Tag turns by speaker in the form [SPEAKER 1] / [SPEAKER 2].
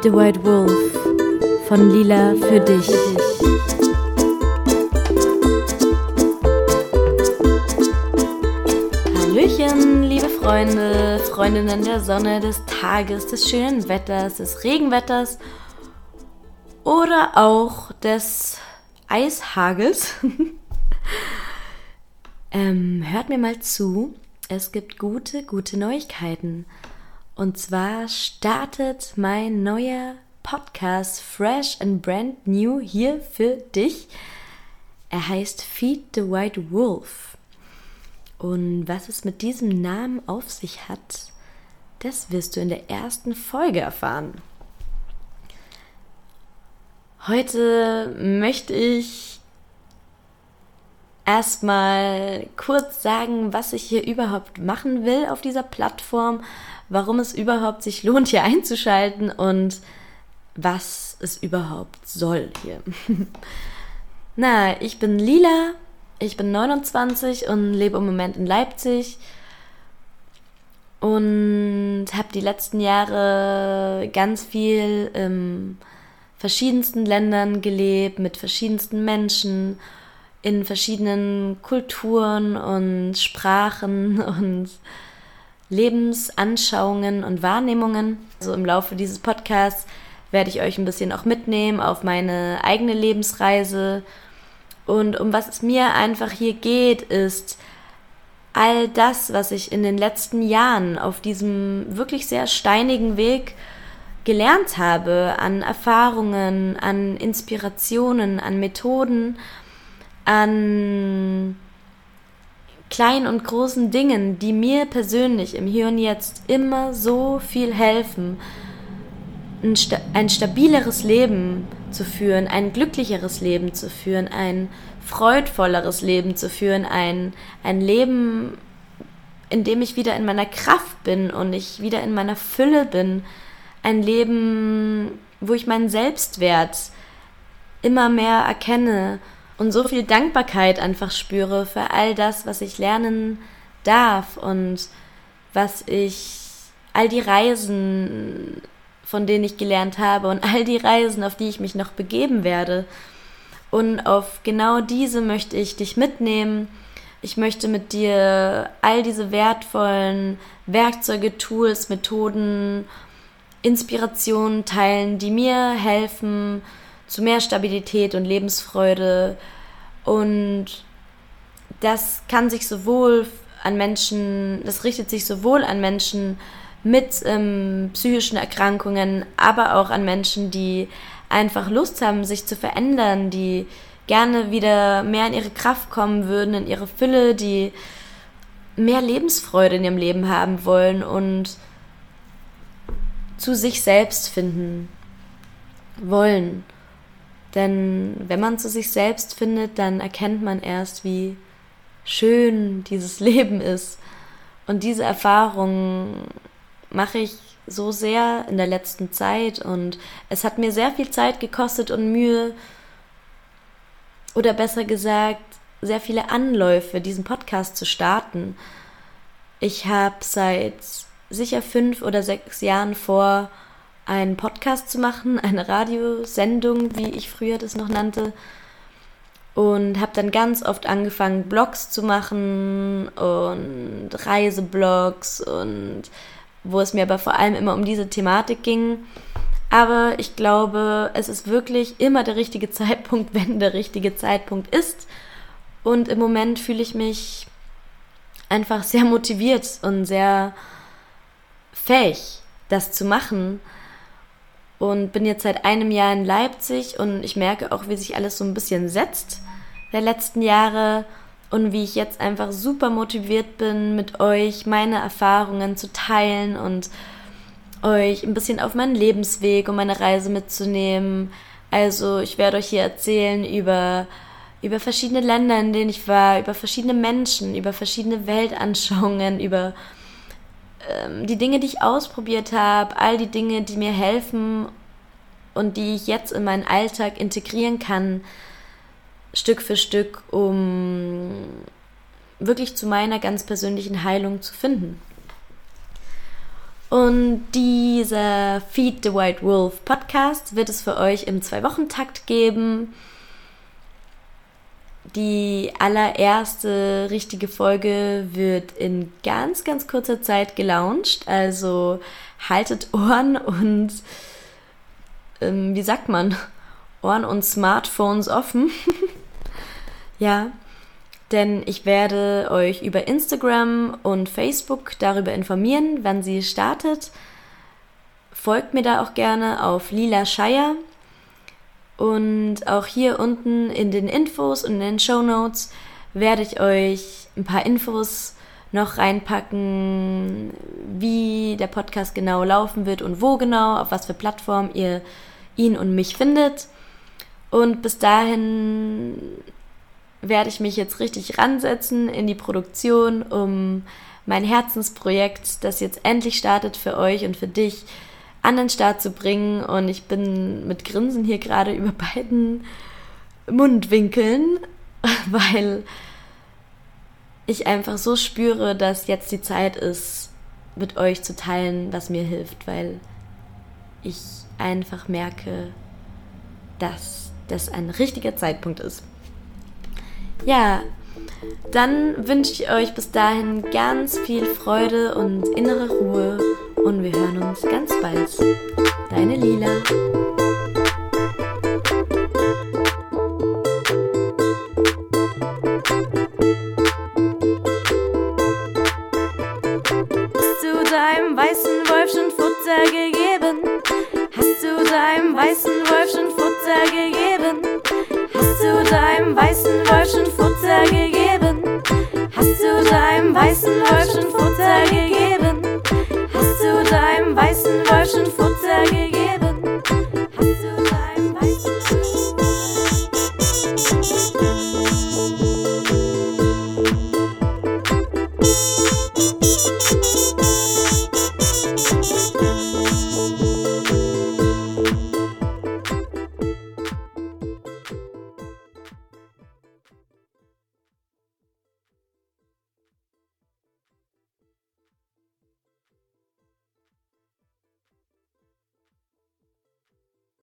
[SPEAKER 1] Feed the White Wolf von Lila für dich. Hallöchen, liebe Freunde, Freundinnen der Sonne, des Tages, des schönen Wetters, des Regenwetters oder auch des Eishagels. ähm, hört mir mal zu, es gibt gute, gute Neuigkeiten. Und zwar startet mein neuer Podcast Fresh and Brand New hier für dich. Er heißt Feed the White Wolf. Und was es mit diesem Namen auf sich hat, das wirst du in der ersten Folge erfahren. Heute möchte ich erstmal kurz sagen, was ich hier überhaupt machen will auf dieser Plattform, warum es überhaupt sich lohnt, hier einzuschalten und was es überhaupt soll hier. Na, ich bin Lila, ich bin 29 und lebe im Moment in Leipzig und habe die letzten Jahre ganz viel in verschiedensten Ländern gelebt, mit verschiedensten Menschen, in verschiedenen Kulturen und Sprachen und Lebensanschauungen und Wahrnehmungen. Also im Laufe dieses Podcasts werde ich euch ein bisschen auch mitnehmen auf meine eigene Lebensreise. Und um was es mir einfach hier geht, ist all das, was ich in den letzten Jahren auf diesem wirklich sehr steinigen Weg gelernt habe, an Erfahrungen, an Inspirationen, an Methoden, an kleinen und großen Dingen, die mir persönlich im Hier und Jetzt immer so viel helfen, ein, sta ein stabileres Leben zu führen, ein glücklicheres Leben zu führen, ein freudvolleres Leben zu führen, ein, ein Leben, in dem ich wieder in meiner Kraft bin und ich wieder in meiner Fülle bin, ein Leben, wo ich meinen Selbstwert immer mehr erkenne und so viel Dankbarkeit einfach spüre für all das, was ich lernen darf und was ich, all die Reisen, von denen ich gelernt habe und all die Reisen, auf die ich mich noch begeben werde. Und auf genau diese möchte ich dich mitnehmen. Ich möchte mit dir all diese wertvollen Werkzeuge, Tools, Methoden, Inspirationen teilen, die mir helfen, zu mehr Stabilität und Lebensfreude. Und das kann sich sowohl an Menschen, das richtet sich sowohl an Menschen mit ähm, psychischen Erkrankungen, aber auch an Menschen, die einfach Lust haben, sich zu verändern, die gerne wieder mehr in ihre Kraft kommen würden, in ihre Fülle, die mehr Lebensfreude in ihrem Leben haben wollen und zu sich selbst finden wollen. Denn wenn man zu sich selbst findet, dann erkennt man erst, wie schön dieses Leben ist. Und diese Erfahrung mache ich so sehr in der letzten Zeit und es hat mir sehr viel Zeit gekostet und Mühe oder besser gesagt sehr viele Anläufe, diesen Podcast zu starten. Ich habe seit sicher fünf oder sechs Jahren vor, einen Podcast zu machen, eine Radiosendung, wie ich früher das noch nannte. Und habe dann ganz oft angefangen, Blogs zu machen und Reiseblogs und wo es mir aber vor allem immer um diese Thematik ging. Aber ich glaube, es ist wirklich immer der richtige Zeitpunkt, wenn der richtige Zeitpunkt ist. Und im Moment fühle ich mich einfach sehr motiviert und sehr fähig, das zu machen und bin jetzt seit einem Jahr in Leipzig und ich merke auch, wie sich alles so ein bisschen setzt der letzten Jahre und wie ich jetzt einfach super motiviert bin, mit euch meine Erfahrungen zu teilen und euch ein bisschen auf meinen Lebensweg und meine Reise mitzunehmen. Also ich werde euch hier erzählen über über verschiedene Länder, in denen ich war, über verschiedene Menschen, über verschiedene Weltanschauungen, über ähm, die Dinge, die ich ausprobiert habe, all die Dinge, die mir helfen und die ich jetzt in meinen Alltag integrieren kann, Stück für Stück, um wirklich zu meiner ganz persönlichen Heilung zu finden. Und dieser Feed the White Wolf Podcast wird es für euch im Zwei-Wochen-Takt geben. Die allererste richtige Folge wird in ganz, ganz kurzer Zeit gelauncht. Also haltet Ohren und, ähm, wie sagt man, Ohren und Smartphones offen. ja, denn ich werde euch über Instagram und Facebook darüber informieren, wann sie startet. Folgt mir da auch gerne auf Lila Shire. Und auch hier unten in den Infos und in den Show Notes werde ich euch ein paar Infos noch reinpacken, wie der Podcast genau laufen wird und wo genau, auf was für Plattform ihr ihn und mich findet. Und bis dahin werde ich mich jetzt richtig ransetzen in die Produktion, um mein Herzensprojekt, das jetzt endlich startet für euch und für dich, an den Start zu bringen. Und ich bin mit Grinsen hier gerade über beiden Mundwinkeln, weil ich einfach so spüre, dass jetzt die Zeit ist, mit euch zu teilen, was mir hilft, weil ich einfach merke, dass das ein richtiger Zeitpunkt ist. Ja, dann wünsche ich euch bis dahin ganz viel Freude und innere Ruhe und wir hören uns ganz bald. Deine Lila. Hast du deinem weißen Wolf schon Futter gegeben? Hast du deinem weißen Wolf schon Futter gegeben? Hast du deinem weißen Wolf schon Futter gegeben? Hast du deinem weißen Wolf schon Futter gegeben? Weißen schon Futter gegeben?